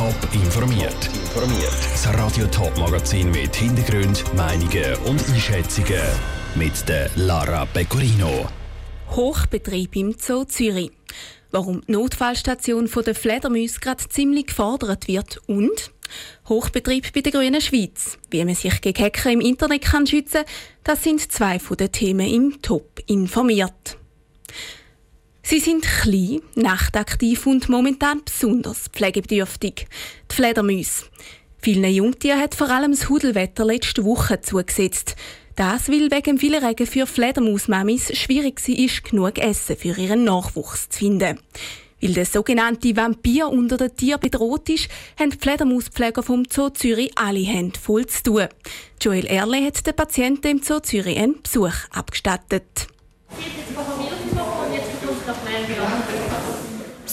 Top informiert. Informiert. Das Radio Top Magazin mit Hintergrund, Meinungen und Einschätzungen mit der Lara Pecorino. Hochbetrieb im Zoo Zürich. Warum die Notfallstation von der Fledermäuse gerade ziemlich gefordert wird und Hochbetrieb bei der Grünen Schweiz. Wie man sich gegen Hacker im Internet kann schützen das sind zwei von den Themen im Top informiert. Sie sind klein, nachtaktiv und momentan besonders pflegebedürftig. Die Fledermäuse. Vielen Jungtieren hat vor allem das Hudelwetter letzte Woche zugesetzt. Das, weil wegen vielen Regen für Fledermausmamis schwierig war, genug Essen für ihren Nachwuchs zu finden. Weil der sogenannte Vampir unter den Tieren bedroht ist, haben die Fledermauspfleger vom Zoo Zürich alle Hände voll zu tun. Joel Erle hat den Patienten im Zoo Zürich einen Besuch abgestattet.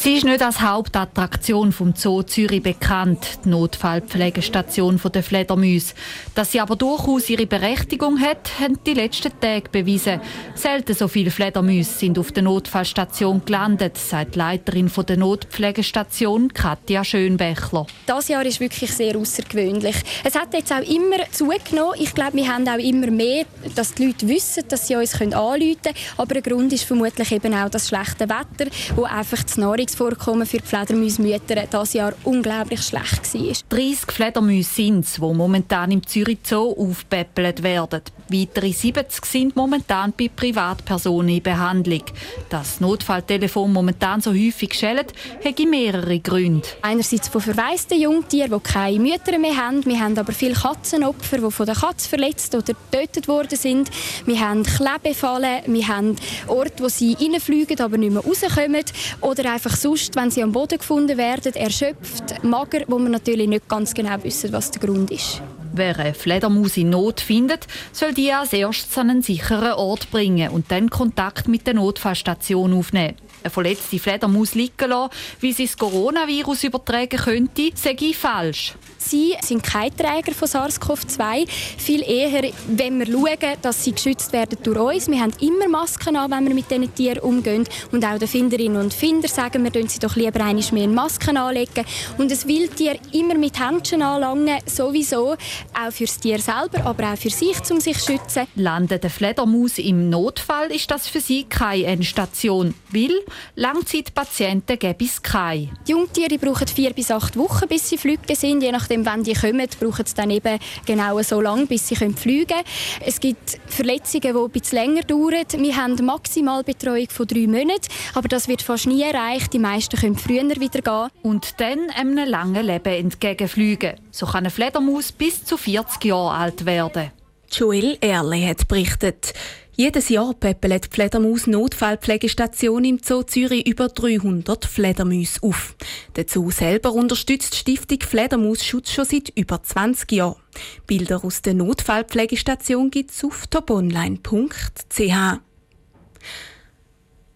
Sie ist nicht als Hauptattraktion vom Zoo Zürich bekannt, die Notfallpflegestation der Fledermäuse. Dass sie aber durchaus ihre Berechtigung hat, haben die letzten Tage bewiesen. Selten so viele Fledermäuse sind auf der Notfallstation gelandet, sagt die Leiterin der Notpflegestation Katja Schönbächler. Das Jahr ist wirklich sehr außergewöhnlich. Es hat jetzt auch immer zugenommen. Ich glaube, wir haben auch immer mehr, dass die Leute wissen, dass sie uns anrufen können. Aber der Grund ist vermutlich eben auch das schlechte Wetter, wo einfach Nahrung Vermehrungsvorkommen für die Fledermausmütter dieses Jahr unglaublich schlecht war. 30 Fledermäuse sind es, die momentan im Zürich Zoo aufpäppelt werden. Weitere 70 sind momentan bei Privatpersonen in Behandlung. Das Notfalltelefon momentan so häufig schellt, hat mehrere Gründe. Einerseits von verwaisten Jungtieren, die keine Mütter mehr haben. Wir haben aber viele Katzenopfer, die von der Katze verletzt oder getötet worden sind. Wir haben Klebefallen, wir haben Orte, wo sie reinfliegen, aber nicht mehr rauskommen. Oder einfach sonst, wenn sie am Boden gefunden werden, erschöpft, mager, wo wir natürlich nicht ganz genau wissen, was der Grund ist. Wer eine Fledermaus in Not findet, soll die als erstes an einen sicheren Ort bringen und dann Kontakt mit der Notfallstation aufnehmen. Eine verletzte Fledermaus liegen lassen, wie sie das Coronavirus übertragen könnte, sage ich falsch. Sie sind kein Träger von SARS-CoV-2. Viel eher, wenn wir schauen, dass sie geschützt werden durch uns. Wir haben immer Masken an, wenn wir mit diesen Tieren umgehen. Und auch den Finderinnen und Finder sagen wir, sie doch lieber einmal mehr Masken anlegen. Und das Wildtier immer mit Händchen anlangen, sowieso. Auch für das Tier selber, aber auch für sich, um sich zu schützen. Landet der Fledermaus im Notfall, ist das für sie keine Endstation. Weil Langzeitpatienten gäbe es keine. Die Jungtiere brauchen vier bis acht Wochen, bis sie flügge sind. Je nachdem, wann die kommen, brauchen sie dann eben genau so lange, bis sie fliegen können. Es gibt Verletzungen, die ein bisschen länger dauern. Wir haben eine Maximalbetreuung von drei Monaten, aber das wird fast nie erreicht. Die meisten können früher wieder gehen. Und dann einem langen Leben entgegenfliegen. So kann eine Fledermaus bis zu 40 Jahre alt werden. Joel Erle hat berichtet. Jedes Jahr peppelt die Fledermaus Notfallpflegestation im Zoo Zürich über 300 Fledermäuse auf. Der Zoo selber unterstützt die Stiftung Fledermausschutz schon seit über 20 Jahren. Bilder aus der Notfallpflegestation gibt es auf toponline.ch.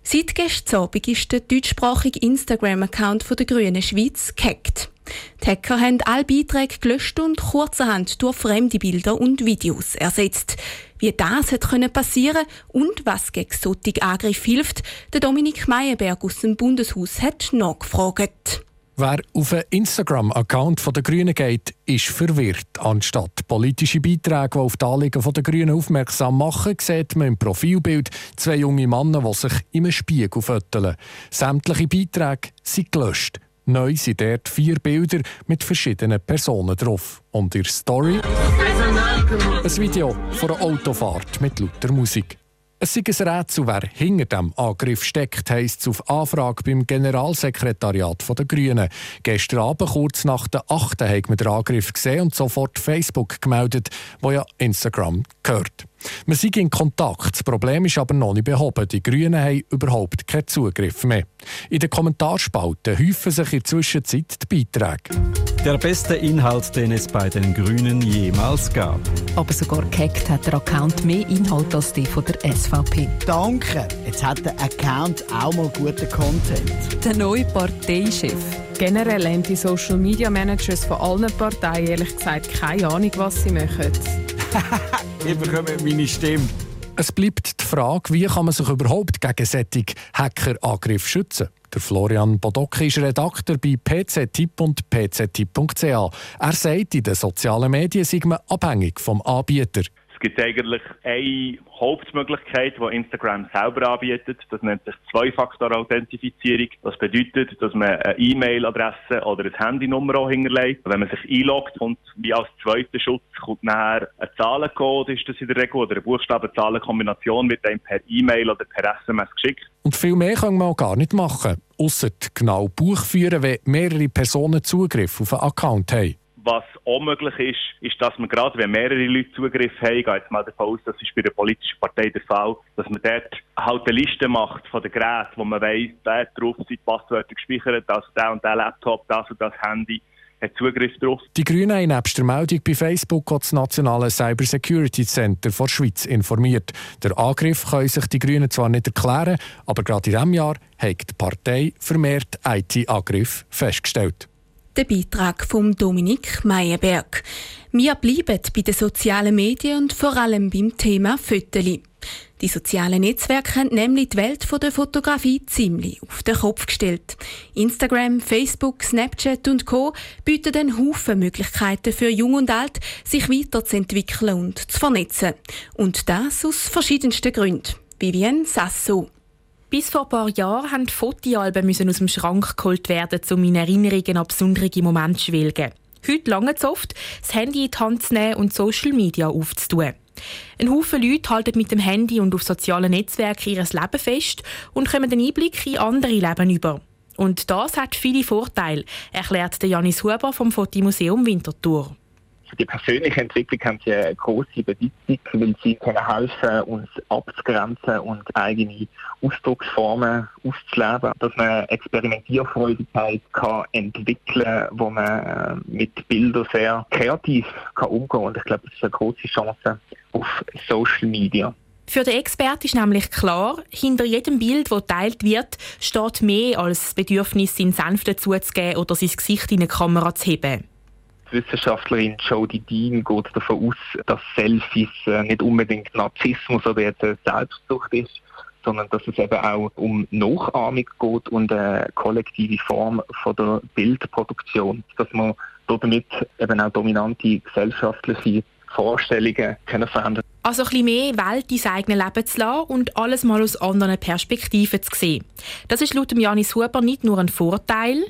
Seit gestern Abend ist der deutschsprachige Instagram-Account der Grünen Schweiz gehackt. Die Hacker haben alle Beiträge gelöscht und kurzerhand durch fremde Bilder und Videos ersetzt. Wie das hat passieren und was gegen solche Angriff hilft, der Dominik Meyerberg aus dem Bundeshaus hat nachgefragt. Wer auf einen Instagram-Account der Grünen geht, ist verwirrt. Anstatt politische Beiträge, die auf die Anliegen der Grünen aufmerksam machen, sieht man im Profilbild zwei junge Männer, die sich im Spiegel föteln. Sämtliche Beiträge sind gelöscht. Neu sind dort vier Bilder mit verschiedenen Personen drauf. Und der Story ein Video von einer Autofahrt mit lauter Musik. Es ist ein Rätsel, wer hinter dem Angriff steckt, heisst es auf Anfrage beim Generalsekretariat der Grünen. Gestern Abend, kurz nach der 8. haben wir den Angriff gesehen und sofort Facebook gemeldet, wo ja Instagram gehört. Wir sind in Kontakt. Das Problem ist aber noch nicht behoben. Die Grünen haben überhaupt keinen Zugriff mehr. In den Kommentarspalten häufen sich in der Zwischenzeit die Beiträge. Der beste Inhalt, den es bei den Grünen jemals gab. Aber sogar gehackt hat der Account mehr Inhalt als die von der SVP. Danke, jetzt hat der Account auch mal guten Content. Der neue Parteichef. Generell haben die Social Media Managers von allen Parteien ehrlich gesagt keine Ahnung, was sie machen. Ihr bekommt meine Stimme. Es bleibt die Frage, wie kann man sich überhaupt gegen solche Hackerangriffe schützen? Der Florian Bodocki ist Redakteur bei PCTIP und PCTIP.ch. Er sagt, in den sozialen Medien sei man abhängig vom Anbieter gibt eigentlich eine Hauptmöglichkeit, die Instagram selber anbietet. Das nennt sich Zwei-Faktor-Authentifizierung. Das bedeutet, dass man eine E-Mail-Adresse oder eine Handynummer auch hinterlegt. Wenn man sich einloggt und wie als zweiter Schutz kommt nachher ein Zahlencode, ist das in der Regel, oder eine Buchstaben-Zahlen-Kombination wird einem per E-Mail oder per SMS geschickt. Und viel mehr kann man auch gar nicht machen, außer genau Buch führen, wenn mehrere Personen Zugriff auf einen Account haben. Was auch möglich ist, ist, dass man gerade, wenn mehrere Leute Zugriff haben, geht jetzt mal davon aus, das ist bei der politischen Partei der Fall, dass man dort halt eine Liste macht von den Geräten, wo man weiss, der drauf sind Passwörter gespeichert, also der und der Laptop, das und das Handy. Die Grünen haben nebst der Meldung bei Facebook auch das nationale Cyber Security Center der Schweiz informiert. Der Angriff können sich die Grünen zwar nicht erklären, aber gerade in diesem Jahr hat die Partei vermehrt IT-Angriff festgestellt. Der Beitrag von Dominik Meyerberg. Wir bleiben bei den sozialen Medien und vor allem beim Thema Föteli. Die sozialen Netzwerke haben nämlich die Welt der Fotografie ziemlich auf den Kopf gestellt. Instagram, Facebook, Snapchat und Co. bieten einen Haufen Möglichkeiten für Jung und Alt, sich weiterzuentwickeln und zu vernetzen. Und das aus verschiedensten Gründen. Vivienne Sasso. Bis vor ein paar Jahren mussten Fotoalben aus dem Schrank geholt werden, um in Erinnerungen an besondere Momente zu schwelgen. Heute lange es oft, das Handy in die Hand zu nehmen und Social Media aufzutun. Ein Haufen Leute halten mit dem Handy und auf sozialen Netzwerken ihr Leben fest und kommen den Einblick in andere Leben über. Und das hat viele Vorteile, erklärt Janis Huber vom Fotomuseum Winterthur für die persönliche Entwicklung haben sie eine große Bedeutung, weil sie können helfen, uns abzugrenzen und eigene Ausdrucksformen auszuleben, dass man Experimentierfreudigkeit kann entwickeln wo man äh, mit Bildern sehr kreativ kann umgehen kann. Und ich glaube, das ist eine große Chance auf Social Media. Für den Experten ist nämlich klar, hinter jedem Bild, das geteilt wird, steht mehr als das Bedürfnis, seinen Senf dazuzugeben oder sein Gesicht in eine Kamera zu heben. Wissenschaftlerin Jodie Dean geht davon aus, dass Selfies äh, nicht unbedingt Narzissmus oder jetzt Selbstsucht ist, sondern dass es eben auch um Nachahmung geht und eine kollektive Form von der Bildproduktion, dass man damit eben auch dominante gesellschaftliche Vorstellungen können verändern Also ein bisschen mehr Welt ins eigene Leben zu lassen und alles mal aus anderen Perspektiven zu sehen. Das ist laut Janis Huber nicht nur ein Vorteil,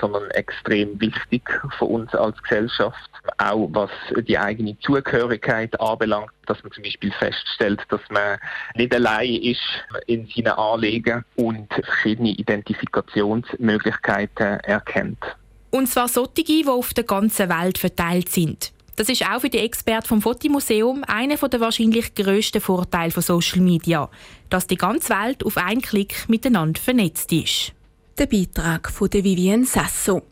sondern extrem wichtig für uns als Gesellschaft. Auch was die eigene Zugehörigkeit anbelangt, dass man zum Beispiel feststellt, dass man nicht allein ist in seinen Anliegen und verschiedene Identifikationsmöglichkeiten erkennt. Und zwar solche, die auf der ganzen Welt verteilt sind. Das ist auch für die Experten vom Fotomuseum einer der wahrscheinlich grössten Vorteile von Social Media, dass die ganze Welt auf einen Klick miteinander vernetzt ist der Beitrag von Vivienne Sasso.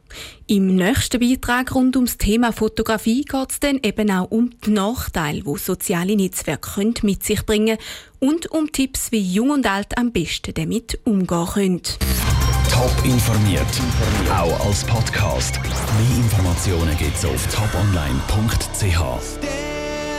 Im nächsten Beitrag rund ums Thema Fotografie geht es dann eben auch um die Nachteile, die soziale Netzwerke mit sich bringen und um Tipps, wie Jung und Alt am besten damit umgehen können. Top informiert, auch als Podcast. Mehr Informationen gibt es auf toponline.ch.